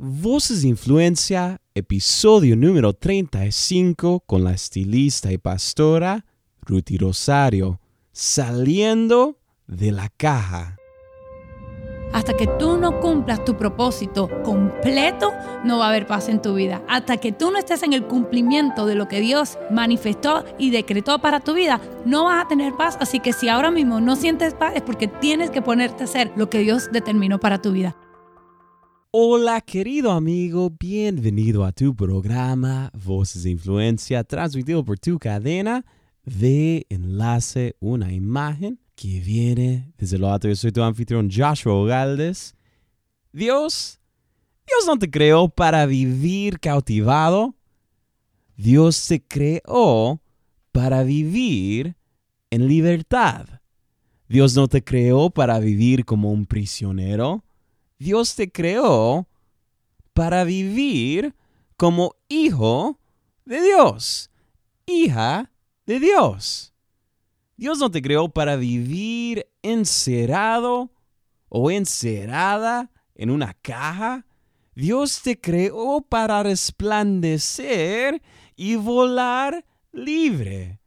Voces de Influencia, episodio número 35 con la estilista y pastora Ruti Rosario, saliendo de la caja. Hasta que tú no cumplas tu propósito completo, no va a haber paz en tu vida. Hasta que tú no estés en el cumplimiento de lo que Dios manifestó y decretó para tu vida, no vas a tener paz. Así que si ahora mismo no sientes paz es porque tienes que ponerte a hacer lo que Dios determinó para tu vida. Hola querido amigo, bienvenido a tu programa Voces de Influencia, transmitido por tu cadena de enlace, una imagen que viene desde lo alto. Yo soy tu anfitrión Joshua Ogaldes. Dios, Dios no te creó para vivir cautivado. Dios te creó para vivir en libertad. Dios no te creó para vivir como un prisionero. Dios te creó para vivir como hijo de Dios, hija de Dios. Dios no te creó para vivir encerrado o encerrada en una caja. Dios te creó para resplandecer y volar libre.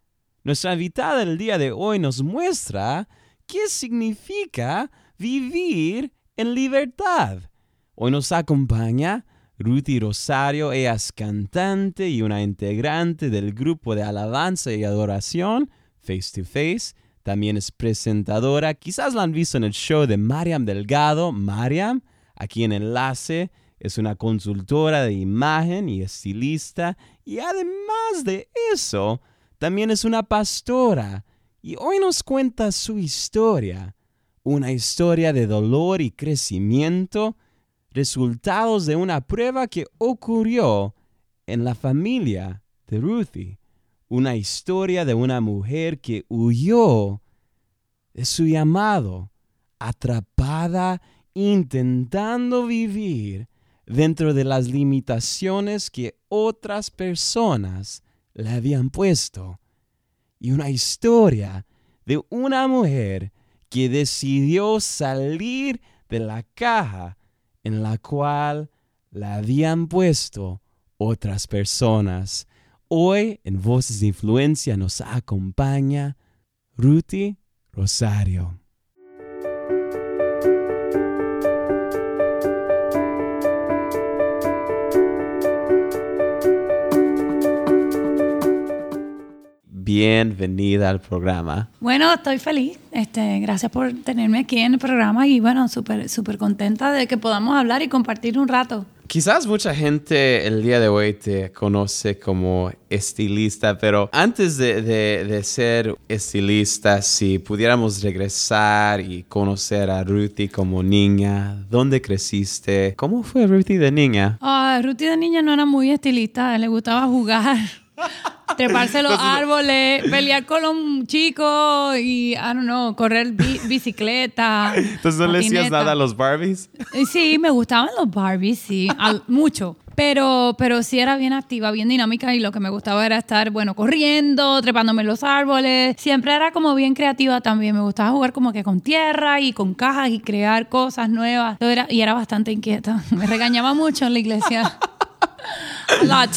Nuestra invitada del día de hoy nos muestra qué significa vivir en libertad. Hoy nos acompaña Ruthie Rosario, ella es cantante y una integrante del grupo de alabanza y adoración Face to Face. También es presentadora, quizás la han visto en el show de Mariam Delgado. Mariam, aquí en Enlace, es una consultora de imagen y estilista. Y además de eso, también es una pastora. Y hoy nos cuenta su historia una historia de dolor y crecimiento, resultados de una prueba que ocurrió en la familia de Ruthie, una historia de una mujer que huyó de su llamado, atrapada intentando vivir dentro de las limitaciones que otras personas le habían puesto, y una historia de una mujer que decidió salir de la caja en la cual la habían puesto otras personas. Hoy en Voces de Influencia nos acompaña Ruti Rosario. Bienvenida al programa. Bueno, estoy feliz. Este, gracias por tenerme aquí en el programa y bueno, súper súper contenta de que podamos hablar y compartir un rato. Quizás mucha gente el día de hoy te conoce como estilista, pero antes de, de, ser estilista, si pudiéramos regresar y conocer a Ruthie como niña, ¿dónde creciste? ¿Cómo fue Ruthie de niña? Ah, Ruthie de niña no era muy estilista, le gustaba jugar. treparse los árboles, pelear con los chicos y, I don't know, correr bicicleta. Entonces no le decías nada a los Barbies. Sí, me gustaban los Barbies, sí, mucho. Pero, pero sí era bien activa, bien dinámica y lo que me gustaba era estar, bueno, corriendo, trepándome en los árboles. Siempre era como bien creativa también. Me gustaba jugar como que con tierra y con cajas y crear cosas nuevas. Era, y era bastante inquieta. Me regañaba mucho en la iglesia. A lot.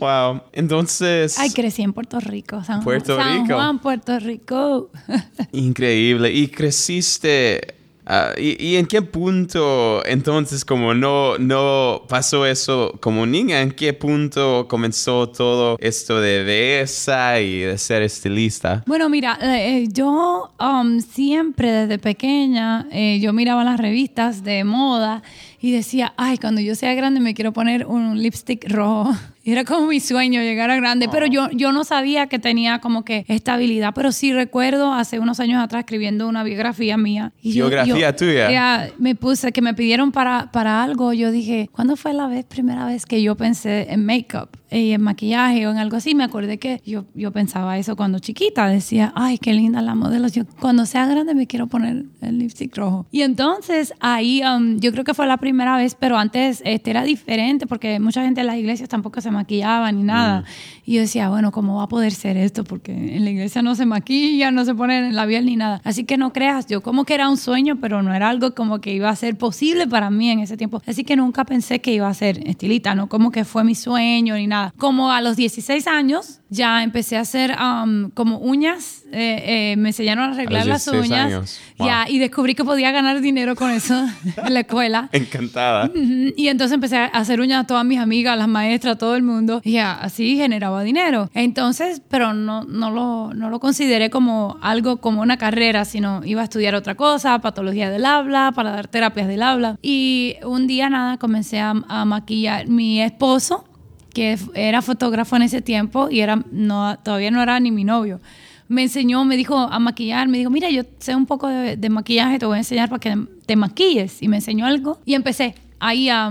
Wow. Entonces. Ay, crecí en Puerto Rico. San Puerto San Rico. Juan, Puerto Rico. Increíble. Y creciste. Ah, y, en qué punto entonces como no, no pasó eso como niña? ¿En qué punto comenzó todo esto de belleza y de ser estilista? Bueno, mira, eh, eh, yo um, siempre desde pequeña, eh, yo miraba las revistas de moda y decía, ay, cuando yo sea grande me quiero poner un lipstick rojo. era como mi sueño llegar a grande, pero yo, yo no sabía que tenía como que estabilidad, pero sí recuerdo hace unos años atrás escribiendo una biografía mía. Y ¿Biografía tuya? Ya me puse, que me pidieron para, para algo, yo dije, ¿cuándo fue la vez, primera vez que yo pensé en make-up? Eh, en maquillaje o en algo así, me acordé que yo, yo pensaba eso cuando chiquita. Decía, ay, qué linda la modelo. Yo, cuando sea grande me quiero poner el lipstick rojo. Y entonces ahí um, yo creo que fue la primera vez, pero antes este, era diferente porque mucha gente en las iglesias tampoco se maquillaba ni nada. Mm. Y yo decía, bueno, ¿cómo va a poder ser esto? Porque en la iglesia no se maquilla, no se pone en labial ni nada. Así que no creas, yo como que era un sueño, pero no era algo como que iba a ser posible para mí en ese tiempo. Así que nunca pensé que iba a ser estilita, no como que fue mi sueño ni nada. Como a los 16 años ya empecé a hacer um, como uñas, eh, eh, me enseñaron a arreglar las uñas. Ya, y descubrí que podía ganar dinero con eso en la escuela. Encantada. Y entonces empecé a hacer uñas a todas mis amigas, a las maestras, a todo el mundo. Y ya, así generaba dinero. Entonces, pero no, no, lo, no lo consideré como algo como una carrera, sino iba a estudiar otra cosa, patología del habla, para dar terapias del habla. Y un día nada, comencé a, a maquillar. Mi esposo que era fotógrafo en ese tiempo y era, no, todavía no era ni mi novio. Me enseñó, me dijo a maquillar, me dijo, mira, yo sé un poco de, maquillaje, te voy a enseñar para que te maquilles. Y me enseñó algo y empecé ahí a,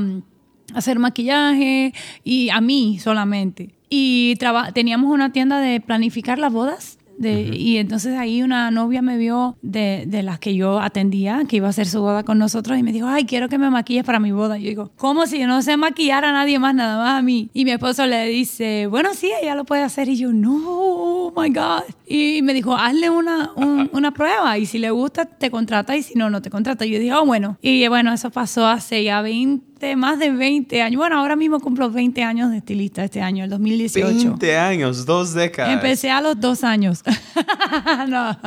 hacer maquillaje y a mí solamente. Y teníamos una tienda de planificar las bodas y entonces ahí una novia me vio de, de, las que yo atendía, que iba a hacer su boda con nosotros, y me dijo, ay, quiero que me maquilles para mi boda. Y yo digo, ¿cómo si yo no sé maquillar a nadie más, nada más a mí? Y mi esposo le dice, bueno, sí, ella lo puede hacer. Y yo, no, oh my God. Y me dijo, hazle una, una prueba, y si le gusta, te contrata, y si no, no te contrata. Y yo dije, oh, bueno. Y bueno, eso pasó hace ya 20 más de 20 años. Bueno, ahora mismo cumplo 20 años de estilista este año, el 2018. 20 años, dos décadas. Empecé a los dos años. no,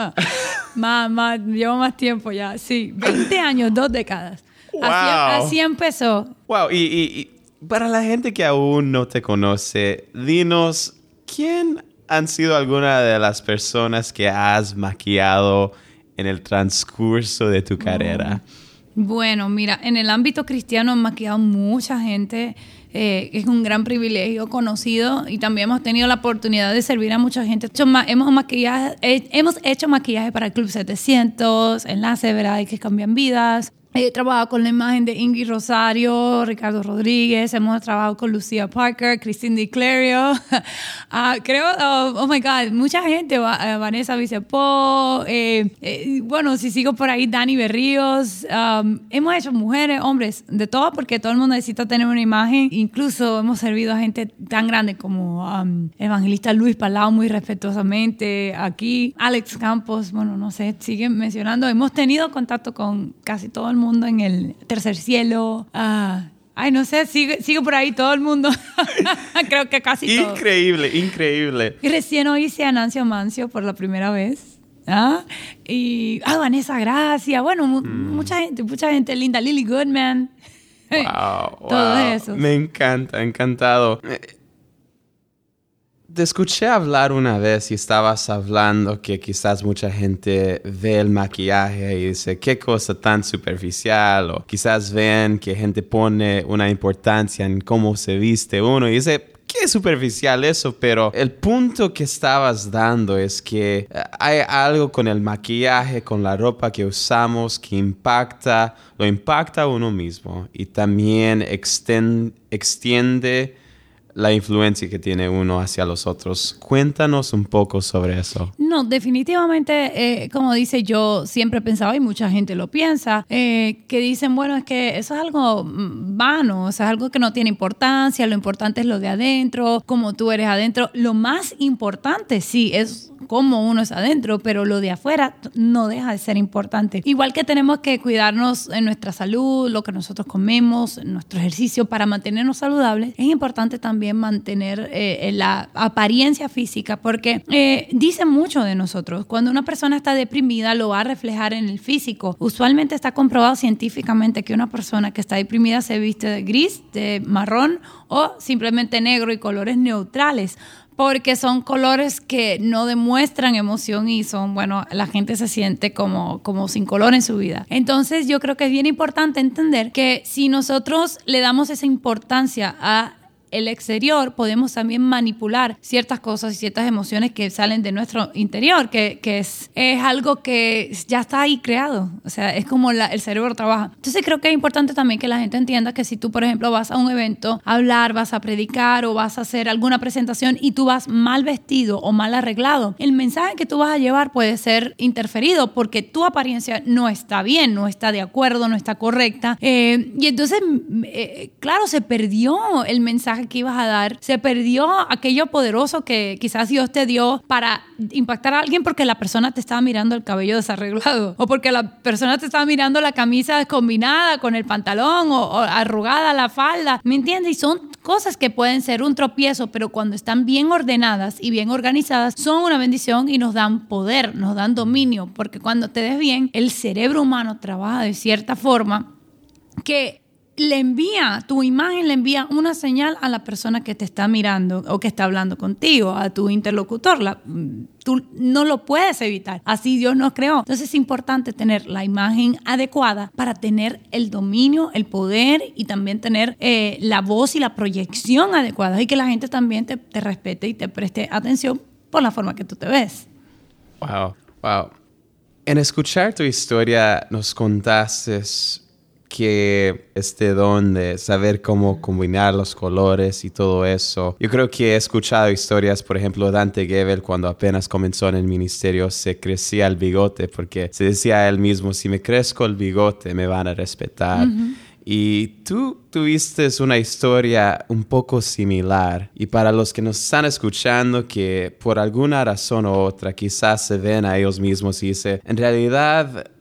más, más, llevo más tiempo ya. Sí, 20 años, dos décadas. Así, empezó. Wow, y, y para la gente que aún no te conoce, dinos, ¿quién han sido algunas de las personas que has maquillado en el transcurso de tu carrera? Bueno, mira, en el ámbito cristiano hemos maquillado mucha gente. Eh, es un gran privilegio conocido y también hemos tenido la oportunidad de servir a mucha gente. Hemos, maquillaje, hemos hecho maquillaje para el Club 700, Enlace, ¿verdad? que cambian vidas. He trabajado con la imagen de Ingrid Rosario, Ricardo Rodríguez, hemos trabajado con Lucía Parker, Christine DiClario. uh, creo, oh, oh, my God, mucha gente, eh, Vanessa Vicepo, eh, eh, bueno, si sigo por ahí, Dani Berríos. Um, hemos hecho mujeres, hombres, de todo, porque todo el mundo necesita tener una imagen. Incluso hemos servido a gente tan grande como um, Evangelista Luis Palau, muy respetuosamente, aquí, Alex Campos, bueno, no sé, siguen mencionando. Hemos tenido contacto con casi todo el mundo mundo en el tercer cielo. Ah, ay, no sé, sigue, por ahí todo el mundo. Creo que casi todo. Increíble, increíble. Y recién oí a Nancy Mancio por la primera vez. ¿Ah? Y, ah, Vanessa Gracia, bueno, mm. mucha gente, mucha gente linda, Lily Goodman. Wow, todo eso. Me encanta, encantado. Te escuché hablar una vez y estabas hablando que quizás mucha gente ve el maquillaje y dice qué cosa tan superficial o quizás ven que gente pone una importancia en cómo se viste uno y dice qué superficial eso, pero el punto que estabas dando es que eh, hay algo con el maquillaje, con la ropa que usamos que impacta, lo impacta a uno mismo y también extiende la influencia que tiene uno hacia los otros. Cuéntanos un poco sobre eso. No, definitivamente, eh, como dice yo, siempre he pensado, y mucha gente lo piensa, eh, que dicen, bueno, es que eso es algo vano, o sea, es algo que no tiene importancia, lo importante es lo de adentro, como tú eres adentro. Lo más importante, sí, es cómo uno es adentro, pero lo de afuera no deja de ser importante. Igual que tenemos que cuidarnos en nuestra salud, lo que nosotros comemos, nuestro ejercicio para mantenernos saludables, es importante también mantener eh, la apariencia física porque eh, dice mucho de nosotros. Cuando una persona está deprimida lo va a reflejar en el físico. Usualmente está comprobado científicamente que una persona que está deprimida se viste de gris, de marrón o simplemente negro y colores neutrales porque son colores que no demuestran emoción y son, bueno, la gente se siente como, como sin color en su vida. Entonces yo creo que es bien importante entender que si nosotros le damos esa importancia a el exterior, podemos también manipular ciertas cosas y ciertas emociones que salen de nuestro interior, que, es, es algo que ya está ahí creado. O sea, es como el cerebro trabaja. Entonces creo que es importante también que la gente entienda que si tú, por ejemplo, vas a un evento a hablar, vas a predicar o vas a hacer alguna presentación y tú vas mal vestido o mal arreglado, el mensaje que tú vas a llevar puede ser interferido porque tu apariencia no está bien, no está de acuerdo, no está correcta. Eh, y entonces, eh, claro, se perdió el mensaje que ibas a dar, se perdió aquello poderoso que quizás Dios te dio para impactar a alguien porque la persona te estaba mirando el cabello desarreglado o porque la persona te estaba mirando la camisa combinada con el pantalón o, arrugada la falda, ¿me entiendes? Y son cosas que pueden ser un tropiezo, pero cuando están bien ordenadas y bien organizadas, son una bendición y nos dan poder, nos dan dominio, porque cuando te des bien, el cerebro humano trabaja de cierta forma que le envía, tu imagen le envía una señal a la persona que te está mirando o que está hablando contigo, a tu interlocutor. tú no lo puedes evitar. Así Dios nos creó. Entonces es importante tener la imagen adecuada para tener el dominio, el poder y también tener eh, la voz y la proyección adecuada y que la gente también te, te respete y te preste atención por la forma que tú te ves. Wow, wow. En escuchar tu historia nos contaste que este don de saber cómo combinar los colores y todo eso. Yo creo que he escuchado historias, por ejemplo, Dante Gebel cuando apenas comenzó en el ministerio se crecía el bigote porque se decía a él mismo, si me crezco el bigote me van a respetar. Y tú tuviste una historia un poco similar. Y para los que nos están escuchando que por alguna razón u otra quizás se ven a ellos mismos y dicen, en realidad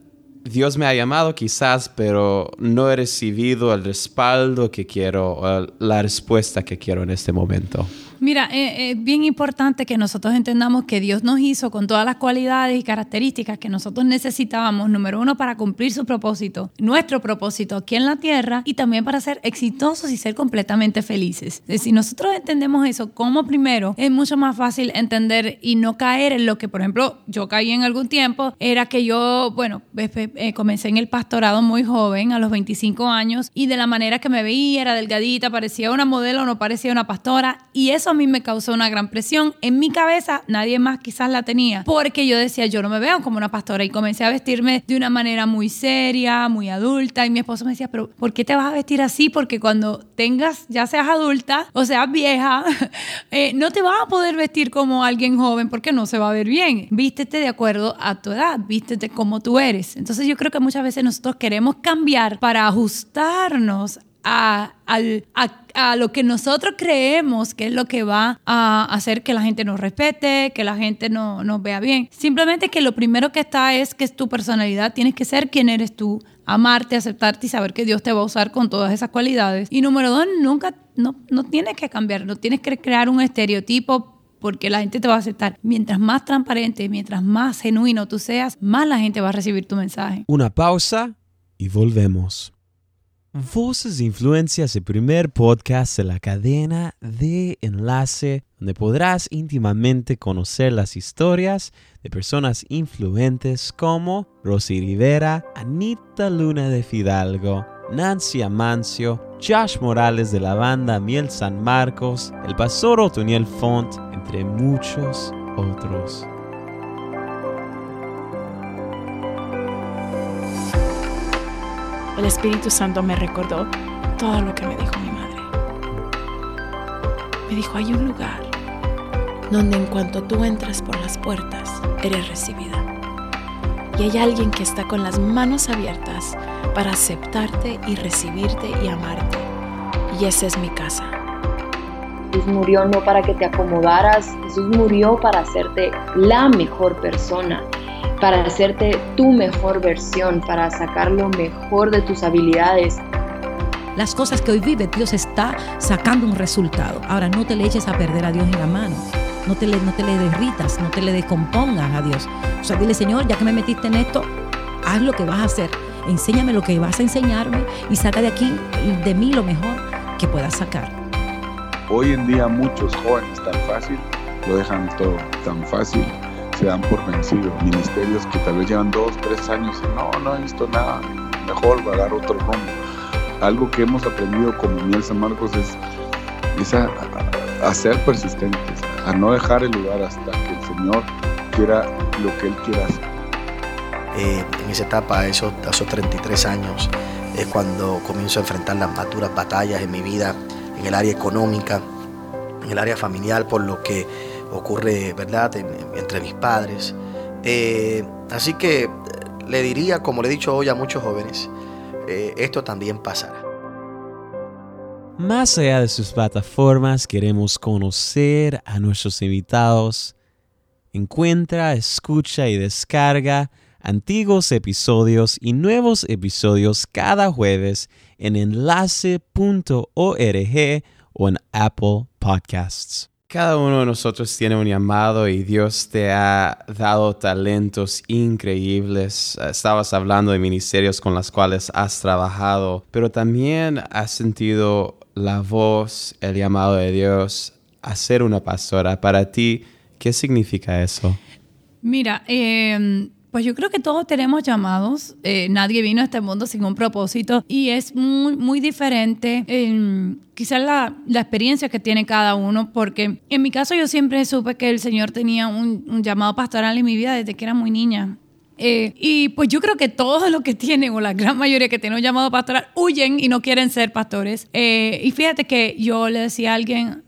Dios me ha llamado quizás, pero no he recibido el respaldo que quiero la respuesta que quiero en este momento. Mira, eh, es bien importante que nosotros entendamos que Dios nos hizo con todas las cualidades y características que nosotros necesitábamos, número uno, para cumplir su propósito, nuestro propósito aquí en la tierra y también para ser exitosos y ser completamente felices. Si nosotros entendemos eso como primero, es mucho más fácil entender y no caer en lo que, por ejemplo, yo caí en algún tiempo, era que yo, bueno, eh, comencé en el pastorado muy joven, a los 25 años, y de la manera que me veía, era delgadita, parecía una modelo, no parecía una pastora, y eso a mí me causó una gran presión. En mi cabeza nadie más quizás la tenía, porque yo decía, yo no me veo como una pastora y comencé a vestirme de una manera muy seria, muy adulta y mi esposo me decía, pero ¿por qué te vas a vestir así? Porque cuando tengas, ya seas adulta o seas vieja, eh, no te vas a poder vestir como alguien joven porque no se va a ver bien. Vístete de acuerdo a tu edad, vístete como tú eres. Entonces yo creo que muchas veces nosotros queremos cambiar para ajustarnos a, a, lo que nosotros creemos que es lo que va a hacer que la gente nos respete, que la gente no, nos vea bien. Simplemente que lo primero que está es que es tu personalidad, tienes que ser quien eres tú, amarte, aceptarte y saber que Dios te va a usar con todas esas cualidades. Y número dos, nunca, no, no tienes que cambiar, no tienes que crear un estereotipo porque la gente te va a aceptar. Mientras más transparente, mientras más genuino tú seas, más la gente va a recibir tu mensaje. Una pausa y volvemos. Voces de Influencia es el primer podcast de la cadena de enlace donde podrás íntimamente conocer las historias de personas influentes como Rosy Rivera, Anita Luna de Fidalgo, Nancy Amancio, Josh Morales de la banda Miel San Marcos, el pastor Otoniel Font, entre muchos otros. El Espíritu Santo me recordó todo lo que me dijo mi madre. Me dijo, hay un lugar donde en cuanto tú entras por las puertas, eres recibida. Y hay alguien que está con las manos abiertas para aceptarte y recibirte y amarte. Y esa es mi casa. Jesús murió no para que te acomodaras, Jesús murió para hacerte la mejor persona para hacerte tu mejor versión, para sacar lo mejor de tus habilidades. Las cosas que hoy vive, Dios está sacando un resultado. Ahora no te le eches a perder a Dios en la mano. No te le, no te le derritas, no te le descompongas a Dios. O sea, dile, Señor, ya que me metiste en esto, haz lo que vas a hacer. Enséñame lo que vas a enseñarme y saca de aquí, de mí, lo mejor que puedas sacar. Hoy en día muchos jóvenes tan fácil lo dejan todo tan fácil se dan por vencidos. Ministerios que tal vez llevan dos, tres años y no, no he visto nada, mejor va a dar otro rumbo. Algo que hemos aprendido como Miel San Marcos es es a, a ser persistentes, a no dejar el lugar hasta que el Señor quiera lo que Él quiera hacer. Eh, en esa etapa, esos, esos 33 años, es cuando comienzo a enfrentar las más duras batallas en mi vida, en el área económica, en el área familiar, por lo que ocurre, ¿verdad?, entre mis padres. Eh, así que le diría, como le he dicho hoy a muchos jóvenes, eh, esto también pasará. Más allá de sus plataformas, queremos conocer a nuestros invitados. Encuentra, escucha y descarga antiguos episodios y nuevos episodios cada jueves en enlace.org o en Apple Podcasts. Cada uno de nosotros tiene un llamado y Dios te ha dado talentos increíbles. Estabas hablando de ministerios con los cuales has trabajado, pero también has sentido la voz, el llamado de Dios a ser una pastora. Para ti, ¿qué significa eso? Mira, eh, pues yo creo que todos tenemos llamados. Eh, nadie vino a este mundo sin un propósito y es muy, muy diferente quizás la, la, experiencia que tiene cada uno, porque en mi caso yo siempre supe que el Señor tenía un, llamado pastoral en mi vida desde que era muy niña. Eh, y pues yo creo que todos los que tienen, o la gran mayoría que tienen un llamado pastoral, huyen y no quieren ser pastores. Eh, y fíjate que yo le decía a alguien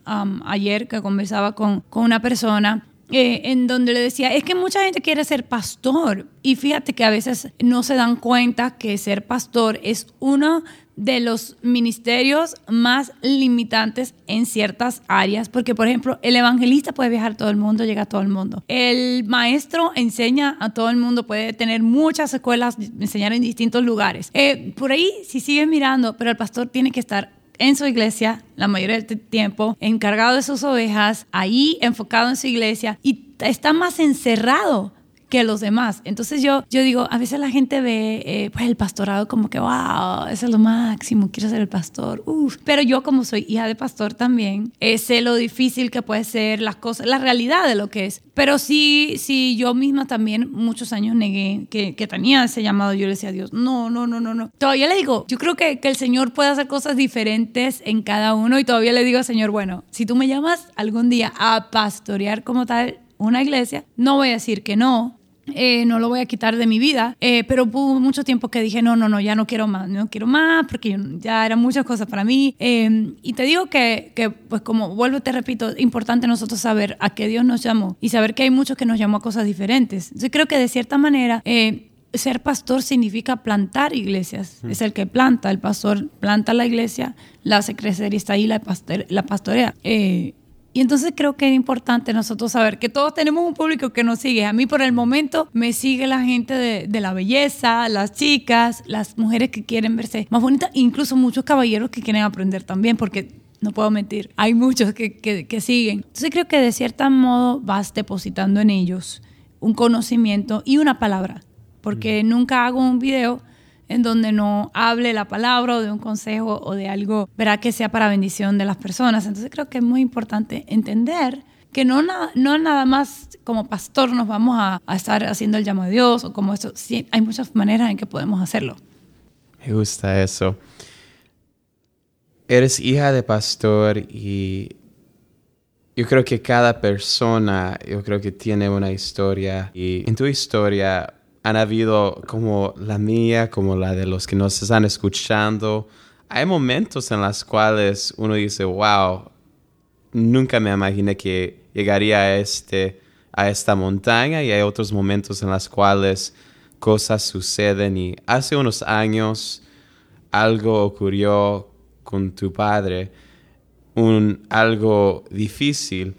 ayer que conversaba con, con una persona, eh, en donde le decía, es que mucha gente quiere ser pastor y fíjate que a veces no se dan cuenta que ser pastor es uno de los ministerios más limitantes en ciertas áreas, porque por ejemplo, el evangelista puede viajar a todo el mundo, llega a todo el mundo. El maestro enseña a todo el mundo, puede tener muchas escuelas, enseñar en distintos lugares. Eh, por ahí, si sigues mirando, pero el pastor tiene que estar en su iglesia la mayoría del tiempo, encargado de sus ovejas, ahí enfocado en su iglesia y está más encerrado que los demás. Entonces yo, yo digo, a veces la gente ve eh, pues el pastorado como que, wow, eso es lo máximo, quiero ser el pastor. Uf. Pero yo como soy hija de pastor también, eh, sé lo difícil que puede ser las cosas, la realidad de lo que es. Pero sí, sí, yo misma también muchos años negué que, que tenía ese llamado. Yo le decía a Dios, no, no, no, no, no. Todavía le digo, yo creo que, que el Señor puede hacer cosas diferentes en cada uno y todavía le digo al Señor, bueno, si tú me llamas algún día a pastorear como tal, una iglesia, no voy a decir que no, eh, no lo voy a quitar de mi vida, eh, pero hubo mucho tiempo que dije, no, no, no, ya no quiero más, no quiero más, porque ya eran muchas cosas para mí. Eh, y te digo que, que, pues como vuelvo, te repito, es importante nosotros saber a qué Dios nos llamó y saber que hay muchos que nos llamó a cosas diferentes. Yo creo que de cierta manera... ser pastor significa plantar iglesias. Es el que planta. El pastor planta la iglesia, la hace crecer y está ahí la, la pastorea. Y entonces creo que es importante nosotros saber que todos tenemos un público que nos sigue. A mí por el momento me sigue la gente de, la belleza, las chicas, las mujeres que quieren verse más bonitas, incluso muchos caballeros que quieren aprender también, porque no puedo mentir, hay muchos que, que, siguen. Entonces creo que de cierto modo vas depositando en ellos un conocimiento y una palabra, porque nunca hago un video en donde no hable la palabra o de un consejo o de algo, verá que sea para bendición de las personas. Entonces creo que es muy importante entender que no, no nada más como pastor nos vamos a, estar haciendo el llamo de Dios o como esto, sí, hay muchas maneras en que podemos hacerlo. Me gusta eso. Eres hija de pastor y yo creo que cada persona, yo creo que tiene una historia y en tu historia han habido como la mía, como la de los que nos están escuchando. Hay momentos en los cuales uno dice, wow, nunca me imaginé que llegaría a, este, a esta montaña y hay otros momentos en los cuales cosas suceden y hace unos años algo ocurrió con tu padre, un, algo difícil.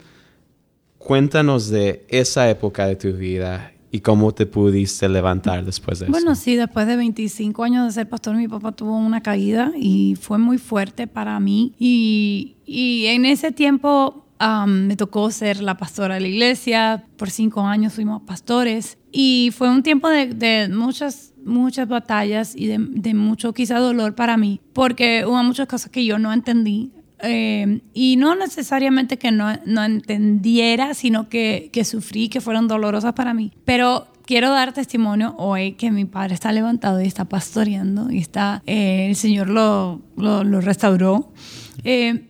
Cuéntanos de esa época de tu vida ¿Y cómo te pudiste levantar después de eso? Bueno, sí, después de 25 años de ser pastor, mi papá tuvo una caída y fue muy fuerte para mí. Y, y en ese tiempo me tocó ser la pastora de la iglesia. Por cinco años fuimos pastores. Y fue un tiempo de, de muchas muchas batallas y de, de, mucho quizá dolor para mí, porque hubo muchas cosas que yo no entendí. Eh, y no necesariamente que no, no entendiera, sino que, que, sufrí, que fueron dolorosas para mí. Pero quiero dar testimonio hoy que mi padre está levantado y está pastoreando y está, eh, el Señor lo, lo, lo restauró. Eh,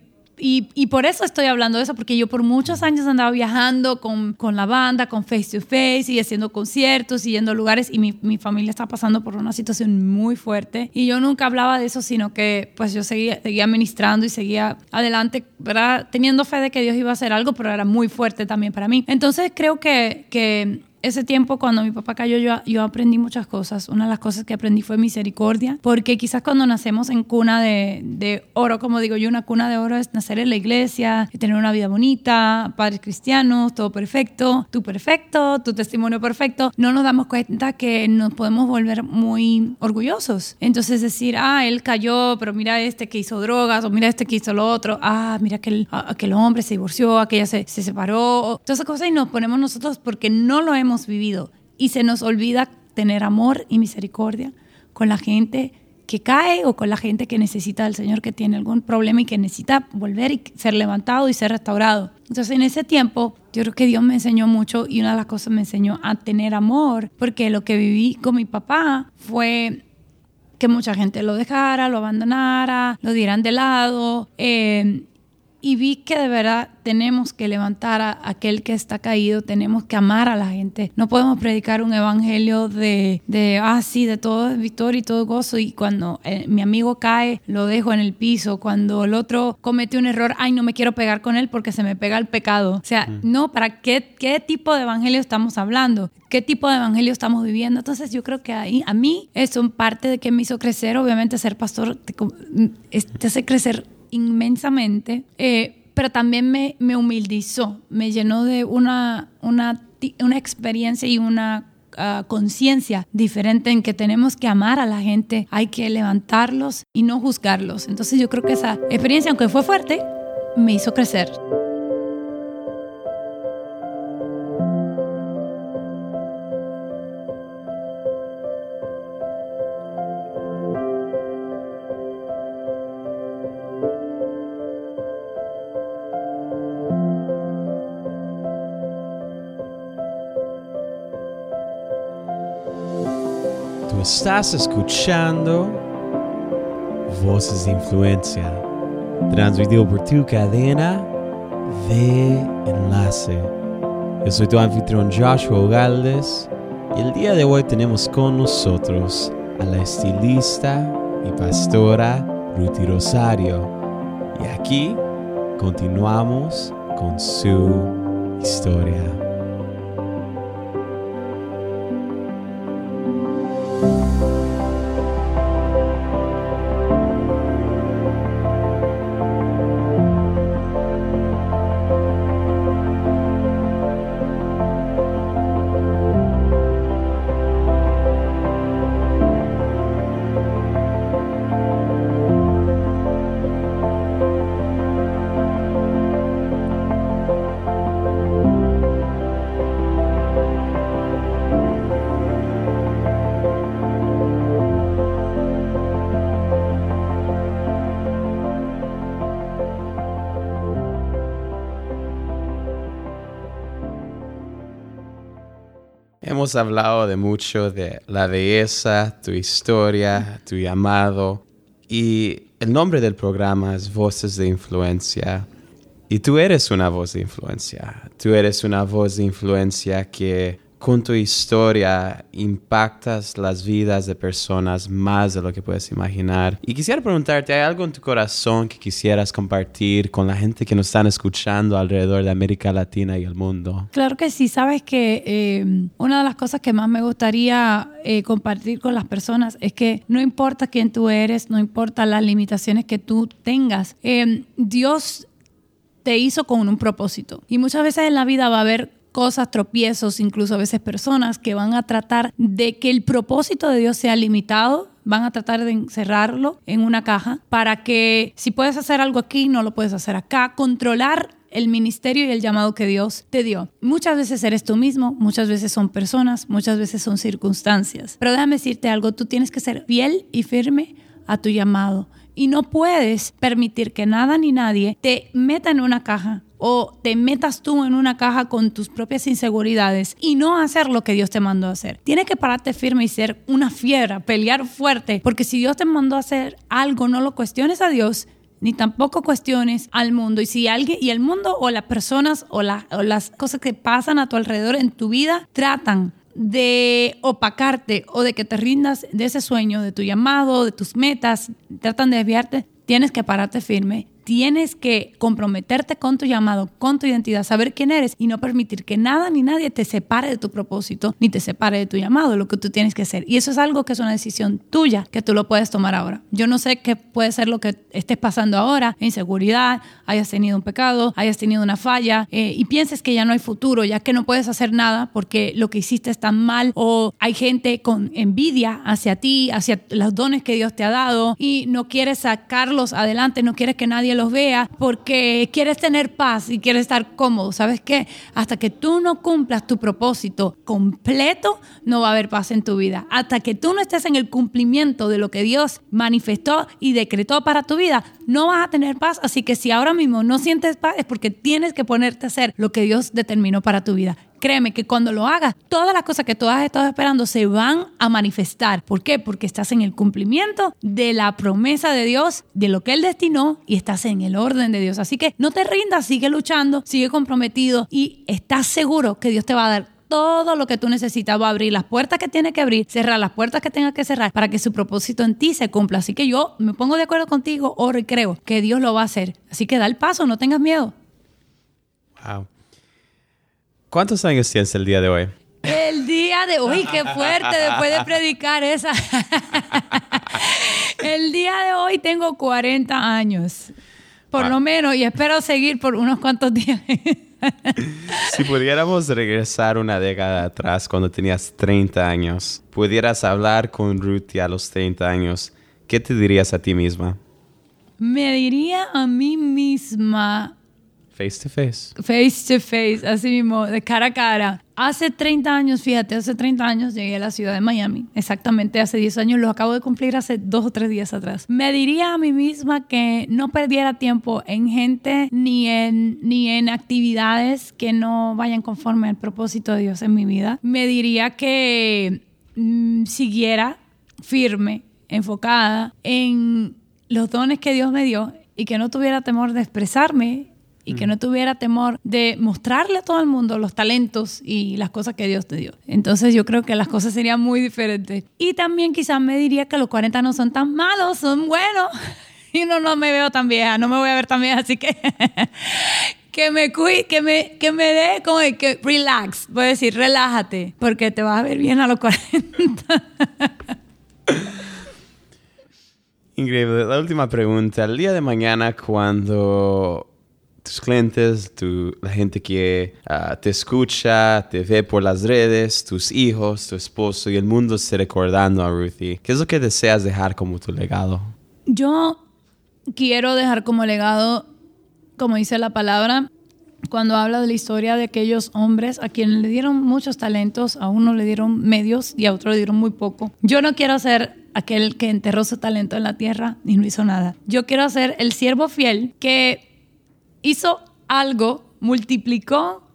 y, por eso estoy hablando de eso, porque yo por muchos años andaba viajando con, con la banda, con Face to Face y haciendo conciertos y yendo a lugares y mi, mi, familia está pasando por una situación muy fuerte y yo nunca hablaba de eso, sino que pues yo seguía, seguía ministrando y seguía adelante, ¿verdad? Teniendo fe de que Dios iba a hacer algo, pero era muy fuerte también para mí. Entonces creo que, que ese tiempo cuando mi papá cayó yo, yo aprendí muchas cosas. Una de las cosas que aprendí fue misericordia, porque quizás cuando nacemos en cuna de, de oro, como digo yo, una cuna de oro es nacer en la iglesia, tener una vida bonita, padres cristianos, todo perfecto, tú perfecto, tu testimonio perfecto, no nos damos cuenta que nos podemos volver muy orgullosos. Entonces decir, ah, él cayó, pero mira este que hizo drogas, o mira este que hizo lo otro, ah, mira aquel, aquel hombre se divorció, aquella se, se separó, todas esas cosas y nos ponemos nosotros porque no lo hemos vivido y se nos olvida tener amor y misericordia con la gente que cae o con la gente que necesita del Señor, que tiene algún problema y que necesita volver y ser levantado y ser restaurado. Entonces en ese tiempo yo creo que Dios me enseñó mucho y una de las cosas me enseñó a tener amor, porque lo que viví con mi papá fue que mucha gente lo dejara, lo abandonara, lo dieran de lado. Eh, y vi que de verdad tenemos que levantar a aquel que está caído, tenemos que amar a la gente. No podemos predicar un evangelio de, de ah, sí, de todo victoria y todo gozo y cuando eh, mi amigo cae, lo dejo en el piso. Cuando el otro comete un error, ay, no me quiero pegar con él porque se me pega el pecado. O sea, no, ¿para qué, qué tipo de evangelio estamos hablando? ¿Qué tipo de evangelio estamos viviendo? Entonces yo creo que ahí, a mí, es un parte de que me hizo crecer, obviamente ser pastor te, te hace crecer inmensamente, eh, pero también me, me, humildizó, me llenó de una, una, una experiencia y una uh, conciencia diferente en que tenemos que amar a la gente, hay que levantarlos y no juzgarlos. Entonces yo creo que esa experiencia, aunque fue fuerte, me hizo crecer. Estás escuchando Voces de Influencia, transmitido por tu cadena de enlace. Yo soy tu anfitrión Joshua Galdes y el día de hoy tenemos con nosotros a la estilista y pastora Ruti Rosario. Y aquí continuamos con su historia. Hemos hablado de mucho de la belleza, tu historia, tu llamado y el nombre del programa es Voces de Influencia. Y tú eres una voz de influencia. Tú eres una voz de influencia que con tu historia impactas las vidas de personas más de lo que puedes imaginar. Y quisiera preguntarte, ¿hay algo en tu corazón que quisieras compartir con la gente que nos están escuchando alrededor de América Latina y el mundo? Claro que sí, sabes que eh, una de las cosas que más me gustaría eh, compartir con las personas es que no importa quién tú eres, no importa las limitaciones que tú tengas, eh, Dios te hizo con un propósito. Y muchas veces en la vida va a haber cosas, tropiezos, incluso a veces personas que van a tratar de que el propósito de Dios sea limitado, van a tratar de encerrarlo en una caja para que si puedes hacer algo aquí, no lo puedes hacer acá, controlar el ministerio y el llamado que Dios te dio. Muchas veces eres tú mismo, muchas veces son personas, muchas veces son circunstancias. Pero déjame decirte algo, tú tienes que ser fiel y firme a tu llamado. Y no puedes permitir que nada ni nadie te meta en una caja o te metas tú en una caja con tus propias inseguridades y no hacer lo que Dios te mandó a hacer. Tienes que pararte firme y ser una fiera, pelear fuerte, porque si Dios te mandó a hacer algo, no lo cuestiones a Dios ni tampoco cuestiones al mundo. Y si alguien, y el mundo o las personas o, o las cosas que pasan a tu alrededor en tu vida tratan de opacarte o de que te rindas de ese sueño, de tu llamado, de tus metas, tratan de desviarte, tienes que pararte firme tienes que comprometerte con tu llamado, con tu identidad, saber quién eres y no permitir que nada ni nadie te separe de tu propósito ni te separe de tu llamado, lo que tú tienes que hacer. Y eso es algo que es una decisión tuya, que tú lo puedes tomar ahora. Yo no sé qué puede ser lo que estés pasando ahora, inseguridad, hayas tenido un pecado, hayas tenido una falla eh, y pienses que ya no hay futuro, ya que no puedes hacer nada porque lo que hiciste está mal o hay gente con envidia hacia ti, hacia los dones que Dios te ha dado y no quieres sacarlos adelante, no quieres que nadie los vea porque quieres tener paz y quieres estar cómodo. ¿Sabes qué? Hasta que tú no cumplas tu propósito completo, no va a haber paz en tu vida. Hasta que tú no estés en el cumplimiento de lo que Dios manifestó y decretó para tu vida, no vas a tener paz. Así que si ahora mismo no sientes paz es porque tienes que ponerte a hacer lo que Dios determinó para tu vida créeme que cuando lo hagas, todas las cosas que tú has estado esperando se van a manifestar. ¿Por qué? Porque estás en el cumplimiento de la promesa de Dios, de lo que Él destinó y estás en el orden de Dios. Así que no te rindas, sigue luchando, sigue comprometido y estás seguro que Dios te va a dar todo lo que tú necesitas, va a abrir las puertas que tiene que abrir, cerrar las puertas que tenga que cerrar para que su propósito en ti se cumpla. Así que yo me pongo de acuerdo contigo, oro y creo que Dios lo va a hacer. Así que da el paso, no tengas miedo. Wow. ¿Cuántos años tienes el día de hoy? El día de hoy, qué fuerte después de predicar esa. el día de hoy tengo 40 años, por lo menos, y espero seguir por unos cuantos días. si pudiéramos regresar una década atrás, cuando tenías 30 años, pudieras hablar con Ruthie a los 30 años, ¿qué te dirías a ti misma? Me diría a mí misma, Face to face. Face to face, así mismo, de cara a cara. Hace 30 años, fíjate, hace 30 años llegué a la ciudad de Miami. Exactamente hace 10 años, lo acabo de cumplir hace dos o tres días atrás. Me diría a mí misma que no perdiera tiempo en gente ni en, ni en actividades que no vayan conforme al propósito de Dios en mi vida. Me diría que mm, siguiera firme, enfocada en los dones que Dios me dio y que no tuviera temor de expresarme y que no tuviera temor de mostrarle a todo el mundo los talentos y las cosas que Dios te dio. Entonces yo creo que las cosas serían muy diferentes. Y también quizás me diría que los 40 no son tan malos, son buenos. Y no, no me veo tan vieja, no me voy a ver tan vieja, así que que me cuide, que me, que me dé como que relax, voy a decir, relájate, porque te vas a ver bien a los 40. Increíble. La última pregunta. El día de mañana, cuando tus clientes, la gente que ah, te escucha, te ve por las redes, tus hijos, tu esposo y el mundo esté recordando a Ruthie. ¿Qué es lo que deseas dejar como tu legado? Yo quiero dejar como legado, como dice la palabra, cuando habla de la historia de aquellos hombres a quienes le dieron muchos talentos, a uno le dieron medios y a otro le dieron muy poco. Yo no quiero ser aquel que enterró su talento en la tierra y no hizo nada. Yo quiero ser el siervo fiel que hizo algo, multiplicó,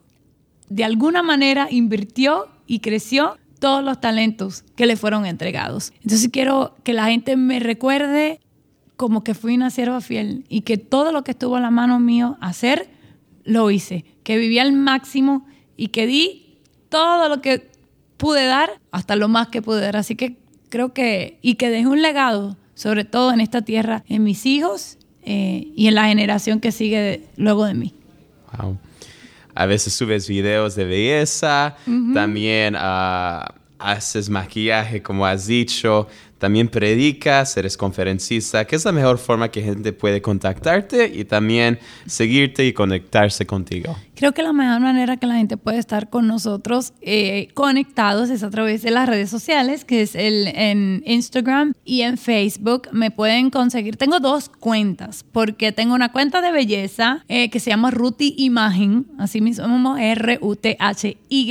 de alguna manera invirtió y creció todos los talentos que le fueron entregados. Entonces quiero que la gente me recuerde como que fui una sierva fiel y que todo lo que estuvo en la mano mío hacer, lo hice. Que viví al máximo y que di todo lo que pude dar hasta lo más que pude dar. Así que creo que, y que dejé un legado, sobre todo en esta tierra, en mis hijos eh, y en la generación que sigue luego de mí. Wow. A veces subes videos de belleza, también ah, haces maquillaje, como has dicho, también predicas, eres conferencista, ¿Qué es la mejor forma que gente puede contactarte y también seguirte y conectarse contigo. Creo que la mejor manera que la gente puede estar con nosotros eh, conectados es a través de las redes sociales, que es el, en Instagram y en Facebook. Me pueden conseguir, tengo dos cuentas, porque tengo una cuenta de belleza eh, que se llama Ruti Imagen, así mismo R-U-T-H-Y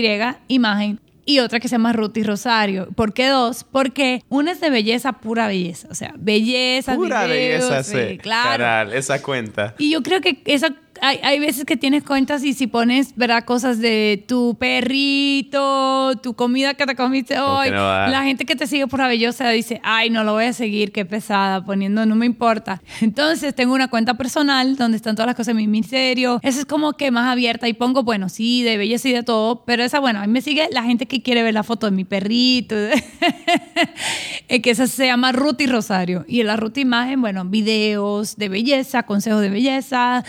Imagen y otra que se llama Ruti Rosario. ¿Por qué dos? Porque una es de belleza, pura belleza. O sea, belleza, Pura belleza, sí, claro. esa cuenta. Y yo creo que esa hay, hay veces que tienes cuentas y si pones, ¿verdad? Cosas de tu perrito, tu comida que te comiste hoy, no la gente que te sigue por la bellosa dice, ay, no lo voy a seguir, qué pesada, poniendo no me importa. Entonces tengo una cuenta personal donde están todas las cosas de mi ministerio. Esa es como que más abierta y pongo, bueno, sí, de belleza y de todo, pero esa, bueno, ahí me sigue la gente que quiere ver la foto de mi perrito. Es que esa se llama Ruti Rosario. Y en la Ruti Imagen, bueno, videos de belleza, consejos de belleza,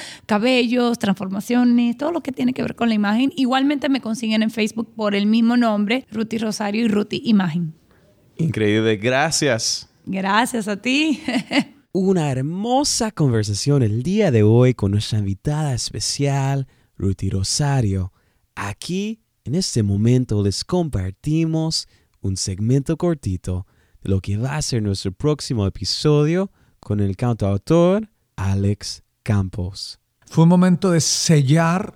cabellos, transformaciones, todo lo que tiene que ver con la imagen. Igualmente me consiguen en Facebook por el mismo nombre, Ruti Rosario y Ruti Imagen. Increíble, gracias. Gracias a ti. Una hermosa conversación el día de hoy con nuestra invitada especial, Ruti Rosario. Aquí, en este momento, les compartimos un segmento cortito de lo que va a ser nuestro próximo episodio con el cantautor Alex Campos. Fue un momento de sellar,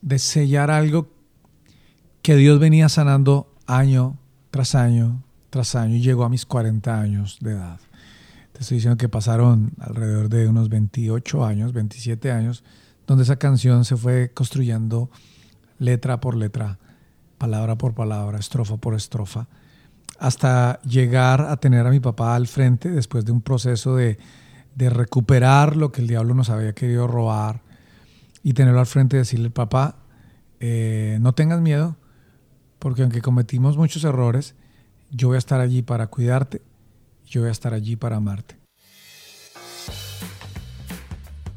de sellar algo que Dios venía sanando año tras año tras año y llegó a mis 40 años de edad. Te estoy diciendo que pasaron alrededor de unos 28 años, 27 años, donde esa canción se fue construyendo letra por letra, palabra por palabra, estrofa por estrofa, hasta llegar a tener a mi papá al frente después de un proceso de, de recuperar lo que el diablo nos había querido robar y tenerlo al frente y decirle, papá, eh, no tengas miedo, porque aunque cometimos muchos errores, yo voy a estar allí para cuidarte, yo voy a estar allí para amarte.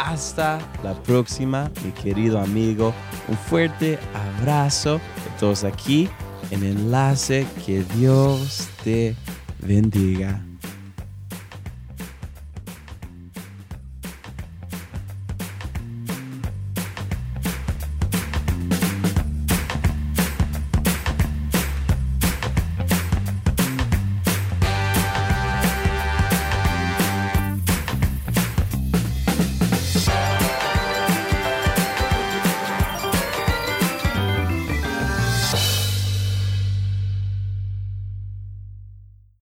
hasta la próxima, mi querido amigo. Un fuerte abrazo de todos aquí en Enlace. Que Dios te bendiga.